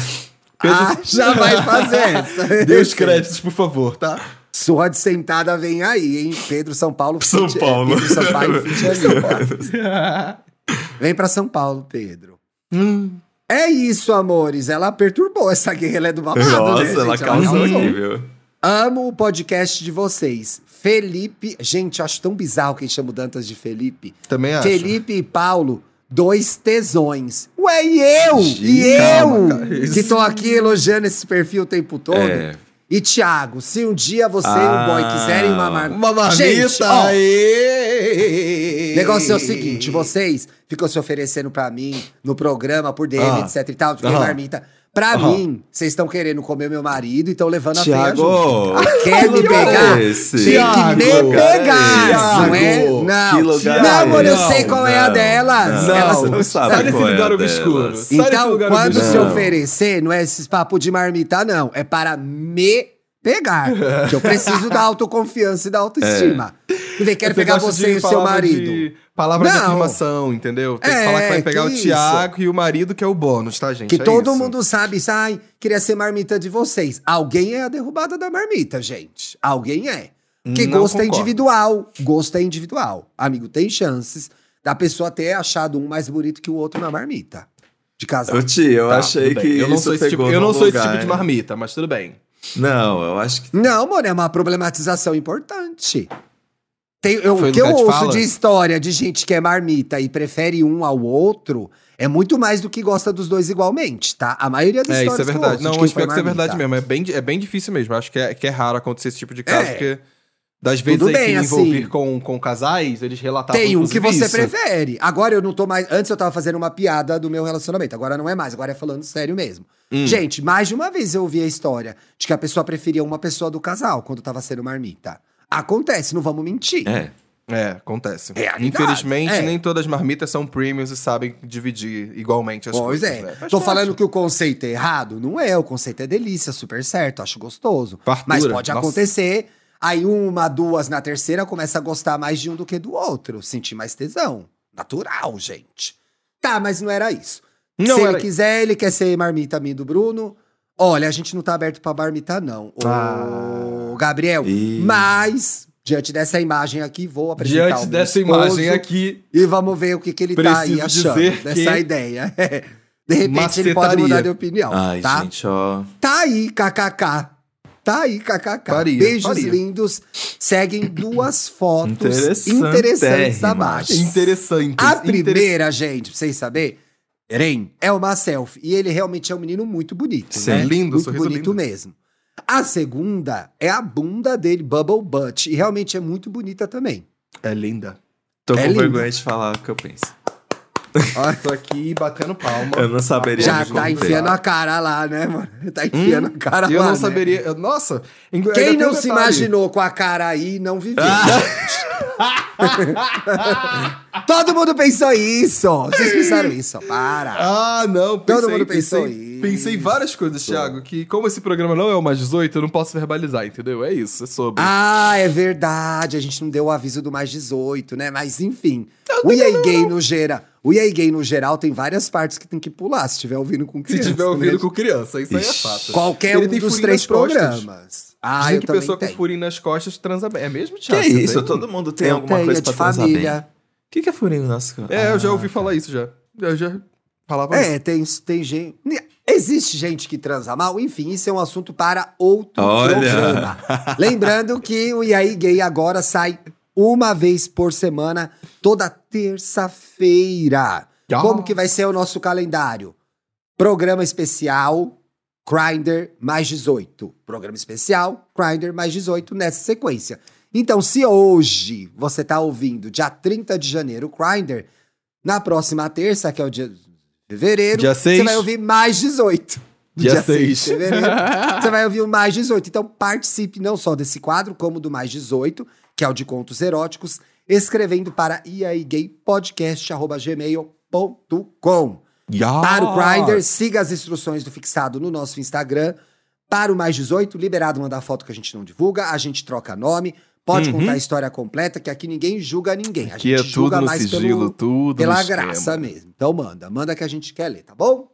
Ah, já vai fazer essa. Deus créditos, por favor, tá? Surra de sentada vem aí, hein? Pedro São Paulo. São é, Paulo. Pedro Sampaio Anitta. Vem pra São Paulo, Pedro. Hum. É isso, amores. Ela perturbou essa guerra, ela é do babado, Nossa, né, ela causou aqui, viu? Amo o podcast de vocês. Felipe. Gente, eu acho tão bizarro quem chama o Dantas de Felipe. Também acho. Felipe e Paulo, dois tesões. Ué, e eu? E calma, eu? cara. Isso- Que tô aqui elogiando esse perfil o tempo todo. É. E Thiago, se um dia você e Ah, o boy quiserem uma marmita. Uma marmita Gente, ó, aí. O negócio é o seguinte, vocês ficam se oferecendo pra mim no programa, por DM, Ah. etc e tal, de Aham. marmita. Pra Aham. mim, vocês estão querendo comer meu marido e estão levando a feia Thiago, junto. Quer me pegar? é esse? Tem que Thiago, me pegar, Thiago, não é? Não. não, é amor, eu sei qual é a Não, delas. não, Elas não sabe Sai desse é lugar a obscuro. Então, lugar quando se Não. oferecer, não é esses papo de marmita, não. É para me pegar. que eu preciso da autoconfiança e da autoestima. É. Vê, quero Você pegar você de e o seu marido. De, palavra de Não. afirmação, entendeu? Tem que É, falar que vai pegar que o isso. Thiago e o marido, que é o bônus, tá, gente? Que É todo isso. mundo sabe, sai, queria ser marmita de vocês. Alguém é a derrubada da marmita, gente. Alguém é. Porque Não gosto é concordo. individual. Gosto é individual. Amigo, tem chances da pessoa ter achado um mais bonito que o outro na marmita. De casal. Ô, tio, eu Tá, achei que eu não isso sou esse tipo, eu não sou esse tipo de marmita, mas tudo bem. Não, eu acho que... Não, mano, é uma problematização importante. Tem, eu, o que eu ouço fala? de história de gente que é marmita e prefere um ao outro é muito mais do que gosta dos dois igualmente, tá? A maioria das É, isso é histórias que eu verdade. Não, pior que isso é verdade mesmo. É bem, é bem difícil mesmo. Acho que é, que é raro acontecer esse tipo de caso, É. porque das vezes Tudo aí bem, que assim. envolver com, com casais, eles relatavam Tem um que você isso. prefere. Agora eu não tô mais. Antes eu tava fazendo uma piada do meu relacionamento. Agora não é mais. Agora é falando sério mesmo. Hum. Gente, mais de uma vez eu ouvi a história de que a pessoa preferia uma pessoa do casal quando tava sendo marmita. Acontece, não vamos mentir. É. É, acontece. Realidade, Infelizmente, é. nem todas as marmitas são premiums e sabem dividir igualmente as Pois coisas. é. né? Tô parte. falando que o conceito é errado? Não é. O conceito é delícia, super certo, acho gostoso. Fartura, Mas pode nossa. acontecer. Aí uma, duas na terceira começa a gostar mais de um do que do outro. Sentir mais tesão. Natural, gente. Tá, mas não era isso. Não Se era ele quiser, ele quer ser marmita minha do Bruno. Olha, a gente não tá aberto pra marmita, não. Ah. Ô, Gabriel. Ih. Mas, diante dessa imagem aqui, vou apresentar Diante o dessa imagem aqui, E vamos ver o que, que ele tá aí achando dessa que- ideia. De repente ele pode mudar de opinião, Ai, tá? gente, ó... Tá aí, kkk. Tá aí, kkk. Faria, Beijos faria. lindos. Seguem duas fotos interessantes abaixo. Interessante. A primeira, gente, pra vocês saberem, Ren, é uma selfie. E ele realmente é um menino muito bonito. Sim. né? Lindo, muito sorriso bonito lindo. mesmo. A segunda é a bunda dele, Bubble Butt. E realmente é muito bonita também. É linda. Tô É com lindo. vergonha de falar o que eu penso. Tô aqui batendo palma. Eu não saberia Já tá enfiando a cara lá, né, mano? Tá enfiando a cara Hum? Eu lá. não né? saberia. eu- Nossa, Quem não se detalhe. imaginou com a cara aí não viveu. Ah. Todo mundo pensou isso. Vocês pensaram isso. Para. Ah, não. Pensei, Todo mundo pensou pensei, isso. Pensei várias coisas, Thiago, que como esse programa não é o mais 18, eu não posso verbalizar, entendeu? É isso, é sobre. Ah, é verdade. A gente não deu o aviso do mais 18, né? Mas enfim. O EA Gay no geral. O EA Gay no geral tem várias partes que tem que pular, se estiver ouvindo com Se criança. tiver ouvindo né? com criança, isso aí é fato. Qualquer Ele um dos três programas. Ah, Dizem eu que pessoa com tenho. furinho nas costas transa bem. É mesmo, Que Thiago? é Você isso? tem? Todo mundo tem Eu alguma tenho, coisa é pra transar bem. família. O que, que é furinho nas costas? É, eu já ouvi falar isso já. Eu já falava isso. É, tem, tem gente. Existe gente que transa mal, enfim, isso é um assunto para outro Olha. programa. Lembrando que o E aí Gay agora sai uma vez por semana, toda terça-feira. Ah. Como que vai ser o nosso calendário? Programa especial, Grindr mais 18. Programa especial, Grindr mais 18 nessa sequência. Então, se hoje você tá ouvindo, dia 30 de janeiro, Grindr, na próxima terça, que é o dia de fevereiro, Dia você vai ouvir mais 18. Dia seis seis. de fevereiro, você vai ouvir o mais 18. Então, participe não só desse quadro, como do mais 18, que é o de contos eróticos, escrevendo para iaigaypodcast.gmail.com. Ya. Para o Grindr, siga as instruções do fixado no nosso Instagram. Para o mais 18, liberado mandar foto que a gente não divulga, a gente troca nome, pode Uhum. contar a história completa, que aqui ninguém julga ninguém. A Aqui é gente tudo julga no mais sigilo, pelo, tudo pela no esquema. graça mesmo. Então manda, manda que a gente quer ler, tá bom?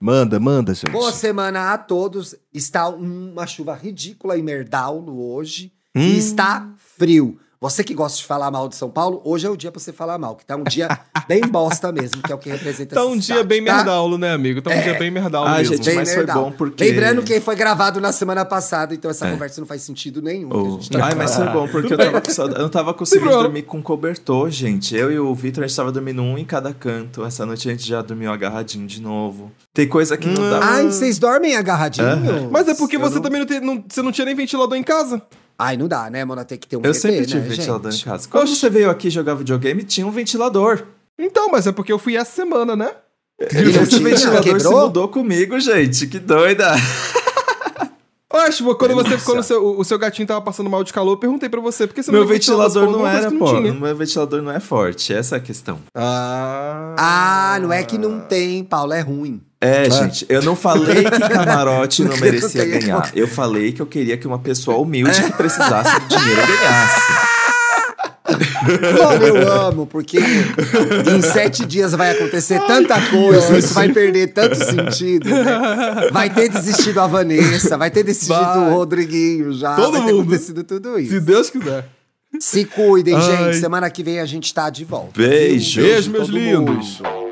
Manda, manda, gente. Boa semana a todos. Está uma chuva ridícula em Merdaulo hoje. Hum. E está frio. Você que gosta de falar mal de São Paulo, hoje é o dia pra você falar mal, que tá um dia bem bosta mesmo, que é o que representa Tá um dia cidade, bem tá? merdaulo, né, amigo? Tá um dia bem merdaulo Ah, mesmo. gente, Bem mas foi Merdaulo. bom porque- Lembrando que foi gravado na semana passada, então essa É. conversa não faz sentido nenhum. que a Oh. gente tá Ai, mas foi bom, porque eu, tava com saudade- eu não tava conseguindo dormir com cobertor, gente. Eu e o Vitor, a gente tava dormindo um em cada canto. Essa noite a gente já dormiu agarradinho de novo. Tem coisa que não dá. Ai, vocês dormem agarradinho? Aham. Mas é porque Eu você não- também não, tem, não, você não tinha nem ventilador em casa. Ai, não dá, né, mano? Tem que ter um Eu VT, sempre né, tive ventilador gente? em casa. Quando você veio aqui jogar videogame, tinha um ventilador. Então, mas é porque eu fui essa semana, né? E não esse tinha? ventilador se Quebrou? mudou comigo, gente. Que doida. Oxe, quando, você, Delícia. quando o seu, o seu gatinho tava passando mal de calor, eu perguntei pra você, por que você não Meu ventilador não era, pô. tinha. Meu ventilador não é forte. Essa é a questão. Ah. Ah, não é que não tem, Paulo, é ruim. É, gente, eu não falei que camarote não merecia ganhar. Eu falei que eu queria que uma pessoa humilde que precisasse do dinheiro ganhasse. Mano, eu amo, porque em sete dias vai acontecer tanta coisa, isso vai perder tanto sentido. né? Vai ter desistido a Vanessa, vai ter desistido Vai. o Rodriguinho já. Todo vai ter mundo. acontecido tudo isso. Se Deus quiser. Se cuidem, Ai. gente. Semana que vem a gente tá de volta. Beijo. Beijo, meus todo lindos. mundo.